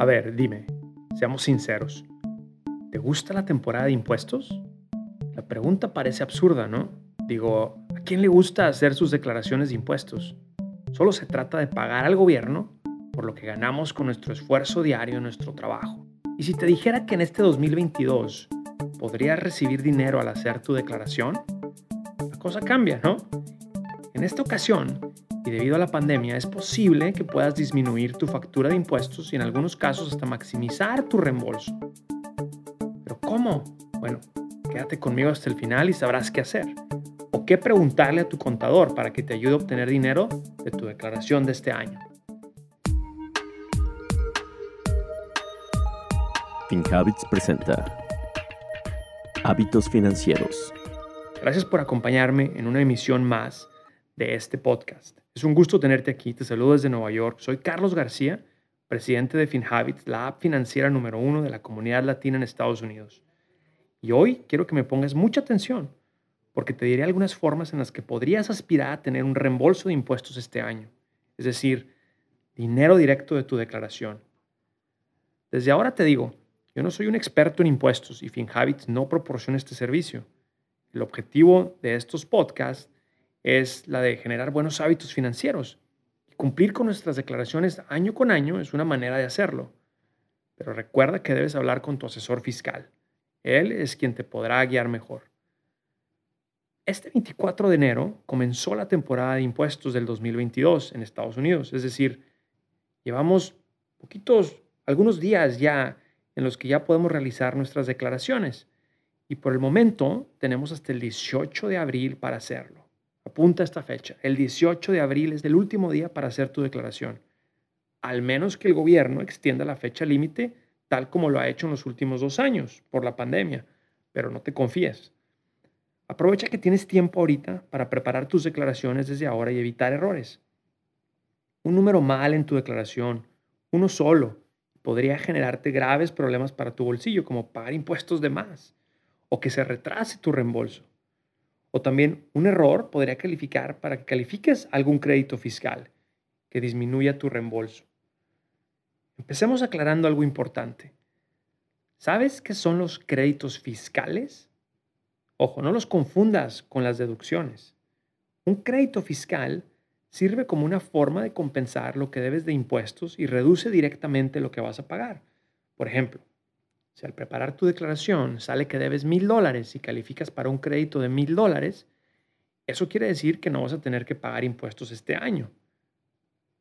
A ver, dime, seamos sinceros. ¿Te gusta la temporada de impuestos? La pregunta parece absurda, ¿no? Digo, ¿a quién le gusta hacer sus declaraciones de impuestos? Solo se trata de pagar al gobierno por lo que ganamos con nuestro esfuerzo diario en nuestro trabajo. Y si te dijera que en este 2022 podrías recibir dinero al hacer tu declaración, la cosa cambia, ¿no? En esta ocasión, y debido a la pandemia, es posible que puedas disminuir tu factura de impuestos y en algunos casos hasta maximizar tu reembolso. ¿Pero cómo? Bueno, quédate conmigo hasta el final y sabrás qué hacer. O qué preguntarle a tu contador para que te ayude a obtener dinero de tu declaración de este año. FinHabits presenta Hábitos Financieros. Gracias por acompañarme en una emisión más de este podcast. Es un gusto tenerte aquí. Te saludo desde Nueva York. Soy Carlos García, presidente de FinHabits, la app financiera número uno de la comunidad latina en Estados Unidos. Y hoy quiero que me pongas mucha atención porque te diré algunas formas en las que podrías aspirar a tener un reembolso de impuestos este año, es decir, dinero directo de tu declaración. Desde ahora te digo, yo no soy un experto en impuestos y FinHabits no proporciona este servicio. El objetivo de estos podcasts es la de generar buenos hábitos financieros. Cumplir con nuestras declaraciones año con año es una manera de hacerlo. Pero recuerda que debes hablar con tu asesor fiscal. Él es quien te podrá guiar mejor. Este 24 de enero comenzó la temporada de impuestos del 2022 en Estados Unidos. Es decir, llevamos poquitos, algunos días ya en los que ya podemos realizar nuestras declaraciones. Y por el momento tenemos hasta el 18 de abril para hacerlo. Apunta esta fecha. El 18 de abril es el último día para hacer tu declaración. Al menos que el gobierno extienda la fecha límite tal como lo ha hecho en los últimos dos años por la pandemia. Pero no te confíes. Aprovecha que tienes tiempo ahorita para preparar tus declaraciones desde ahora y evitar errores. Un número mal en tu declaración, uno solo, podría generarte graves problemas para tu bolsillo, como pagar impuestos de más o que se retrase tu reembolso. O también un error podría calificar para que califiques algún crédito fiscal que disminuya tu reembolso. Empecemos aclarando algo importante. ¿Sabes qué son los créditos fiscales? Ojo, no los confundas con las deducciones. Un crédito fiscal sirve como una forma de compensar lo que debes de impuestos y reduce directamente lo que vas a pagar. Por ejemplo, si al preparar tu declaración sale que debes mil dólares y calificas para un crédito de mil dólares, eso quiere decir que no vas a tener que pagar impuestos este año.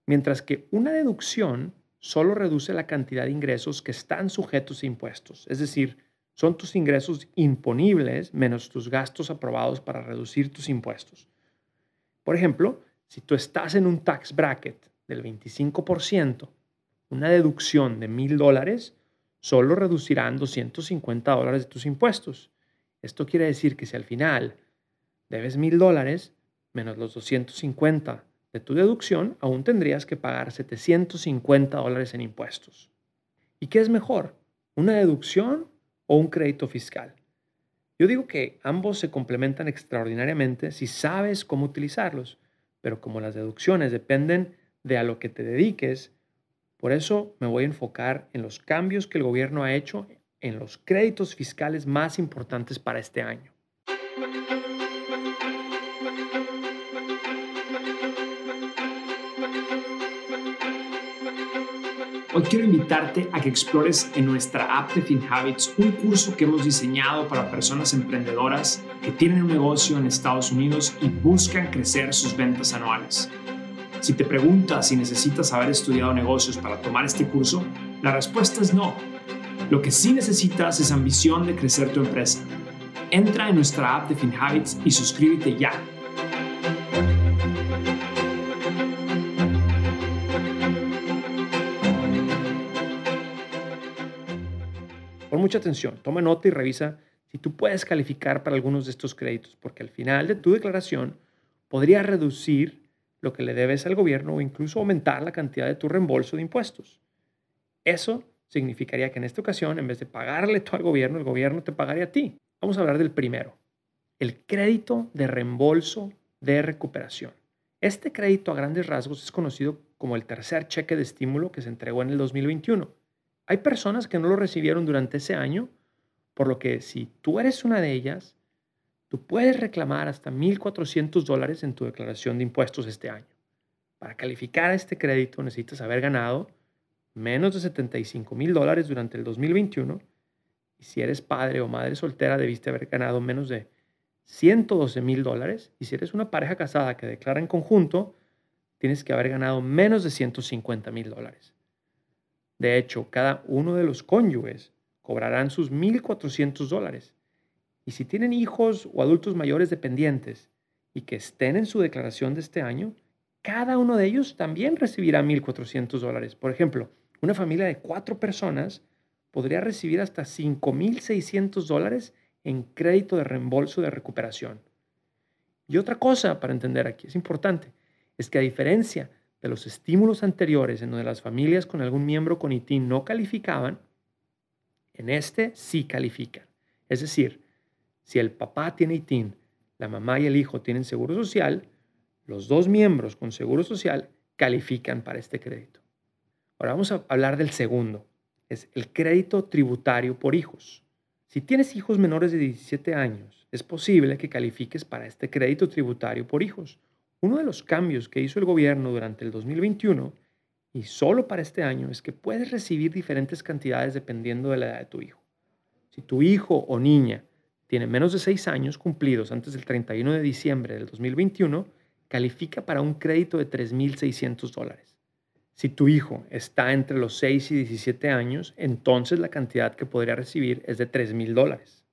Mientras que una deducción solo reduce la cantidad de ingresos que están sujetos a impuestos, es decir, son tus ingresos imponibles menos tus gastos aprobados para reducir tus impuestos. Por ejemplo, si tú estás en un tax bracket del 25%, una deducción de mil dólares solo reducirán 250 dólares de tus impuestos. Esto quiere decir que si al final debes mil dólares menos los 250 de tu deducción, aún tendrías que pagar 750 dólares en impuestos. ¿Y qué es mejor? ¿Una deducción o un crédito fiscal? Yo digo que ambos se complementan extraordinariamente si sabes cómo utilizarlos pero como las deducciones dependen de a lo que te dediques, por eso me voy a enfocar en los cambios que el gobierno ha hecho en los créditos fiscales más importantes para este año. Hoy quiero invitarte a que explores en nuestra app de FinHabits un curso que hemos diseñado para personas emprendedoras que tienen un negocio en Estados Unidos y buscan crecer sus ventas anuales. Si te preguntas si necesitas haber estudiado negocios para tomar este curso, la respuesta es no. Lo que sí necesitas es ambición de crecer tu empresa. Entra en nuestra app de FinHabits y suscríbete ya mucha atención, toma nota y revisa si tú puedes calificar para algunos de estos créditos, porque al final de tu declaración podría reducir lo que le debes al gobierno o incluso aumentar la cantidad de tu reembolso de impuestos. Eso significaría que en esta ocasión, en vez de pagarle todo al gobierno, el gobierno te pagaría a ti. Vamos a hablar del primero, el crédito de reembolso de recuperación. Este crédito a grandes rasgos es conocido como el tercer cheque de estímulo que se entregó en el 2021 Hay personas que no lo recibieron durante ese año, por lo que si tú eres una de ellas, tú puedes reclamar hasta 1.400 dólares en tu declaración de impuestos este año. Para calificar este crédito necesitas haber ganado menos de 75 mil dólares durante el 2021 y si eres padre o madre soltera debiste haber ganado menos de 112 mil dólares y si eres una pareja casada que declara en conjunto, tienes que haber ganado menos de 150 mil dólares. De hecho, cada uno de los cónyuges cobrarán sus 1.400 dólares. Y si tienen hijos o adultos mayores dependientes y que estén en su declaración de este año, cada uno de ellos también recibirá 1.400 dólares. Por ejemplo, una familia de cuatro personas podría recibir hasta 5.600 dólares en crédito de reembolso de recuperación. Y otra cosa para entender aquí, es importante, es que a diferencia de los estímulos anteriores en donde las familias con algún miembro con ITIN no calificaban, en este sí califican. Es decir, si el papá tiene ITIN, la mamá y el hijo tienen seguro social, los dos miembros con seguro social califican para este crédito. Ahora vamos a hablar del segundo, es el crédito tributario por hijos. Si tienes hijos menores de 17 años, es posible que califiques para este crédito tributario por hijos. Uno de los cambios que hizo el gobierno durante el 2021 y solo para este año es que puedes recibir diferentes cantidades dependiendo de la edad de tu hijo. Si tu hijo o niña tiene menos de 6 años cumplidos antes del 31 de diciembre del 2021, califica para un crédito de 3.600 dólares. Si tu hijo está entre los 6 y 17 años, entonces la cantidad que podría recibir es de 3.000 dólares.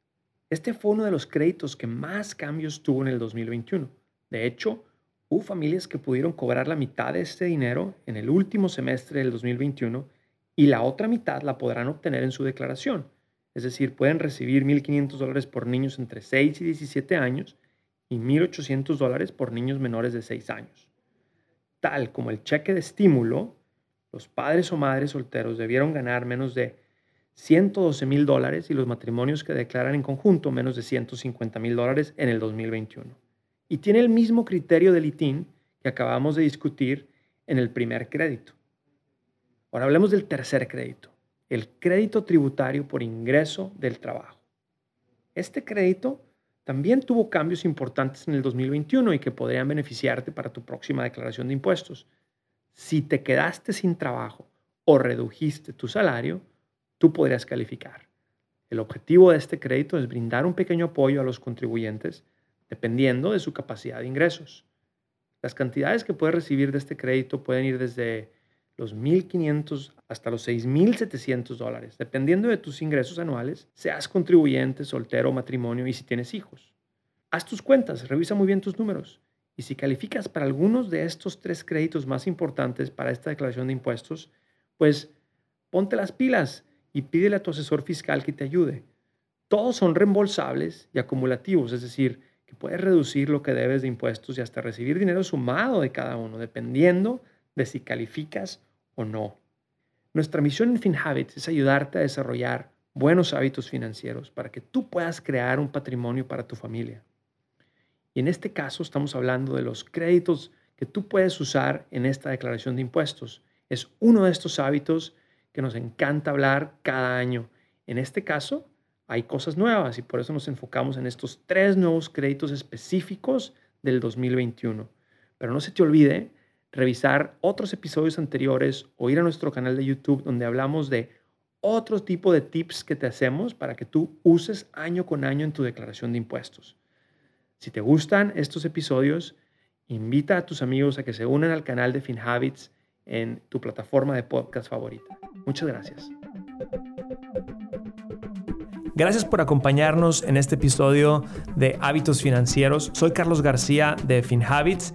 Este fue uno de los créditos que más cambios tuvo en el 2021. De hecho, hubo familias que pudieron cobrar la mitad de este dinero en el último semestre del 2021 y la otra mitad la podrán obtener en su declaración. Es decir, pueden recibir 1.500 dólares por niños entre 6 y 17 años y 1.800 dólares por niños menores de 6 años. Tal como el cheque de estímulo, los padres o madres solteros debieron ganar menos de 112 mil dólares y los matrimonios que declaran en conjunto menos de 150 mil dólares en el 2021. Y tiene el mismo criterio del ITIN que acabamos de discutir en el primer crédito. Ahora hablemos del tercer crédito, el crédito tributario por ingreso del trabajo. Este crédito también tuvo cambios importantes en el 2021 y que podrían beneficiarte para tu próxima declaración de impuestos. Si te quedaste sin trabajo o redujiste tu salario, tú podrías calificar. El objetivo de este crédito es brindar un pequeño apoyo a los contribuyentes dependiendo de su capacidad de ingresos. Las cantidades que puedes recibir de este crédito pueden ir desde los 1.500 hasta los 6.700 dólares, dependiendo de tus ingresos anuales, seas contribuyente, soltero, matrimonio y si tienes hijos. Haz tus cuentas, revisa muy bien tus números. Y si calificas para algunos de estos tres créditos más importantes para esta declaración de impuestos, pues ponte las pilas y pídele a tu asesor fiscal que te ayude. Todos son reembolsables y acumulativos, es decir, que puedes reducir lo que debes de impuestos y hasta recibir dinero sumado de cada uno, dependiendo de si calificas o no. Nuestra misión en FinHabits es ayudarte a desarrollar buenos hábitos financieros para que tú puedas crear un patrimonio para tu familia. Y en este caso estamos hablando de los créditos que tú puedes usar en esta declaración de impuestos. Es uno de estos hábitos que nos encanta hablar cada año. En este caso, hay cosas nuevas y por eso nos enfocamos en estos tres nuevos créditos específicos del 2021. Pero no se te olvide revisar otros episodios anteriores o ir a nuestro canal de YouTube donde hablamos de otro tipo de tips que te hacemos para que tú uses año con año en tu declaración de impuestos. Si te gustan estos episodios, invita a tus amigos a que se unan al canal de FinHabits en tu plataforma de podcast favorita. Muchas gracias. Gracias por acompañarnos en este episodio de Hábitos Financieros. Soy Carlos García de FinHabits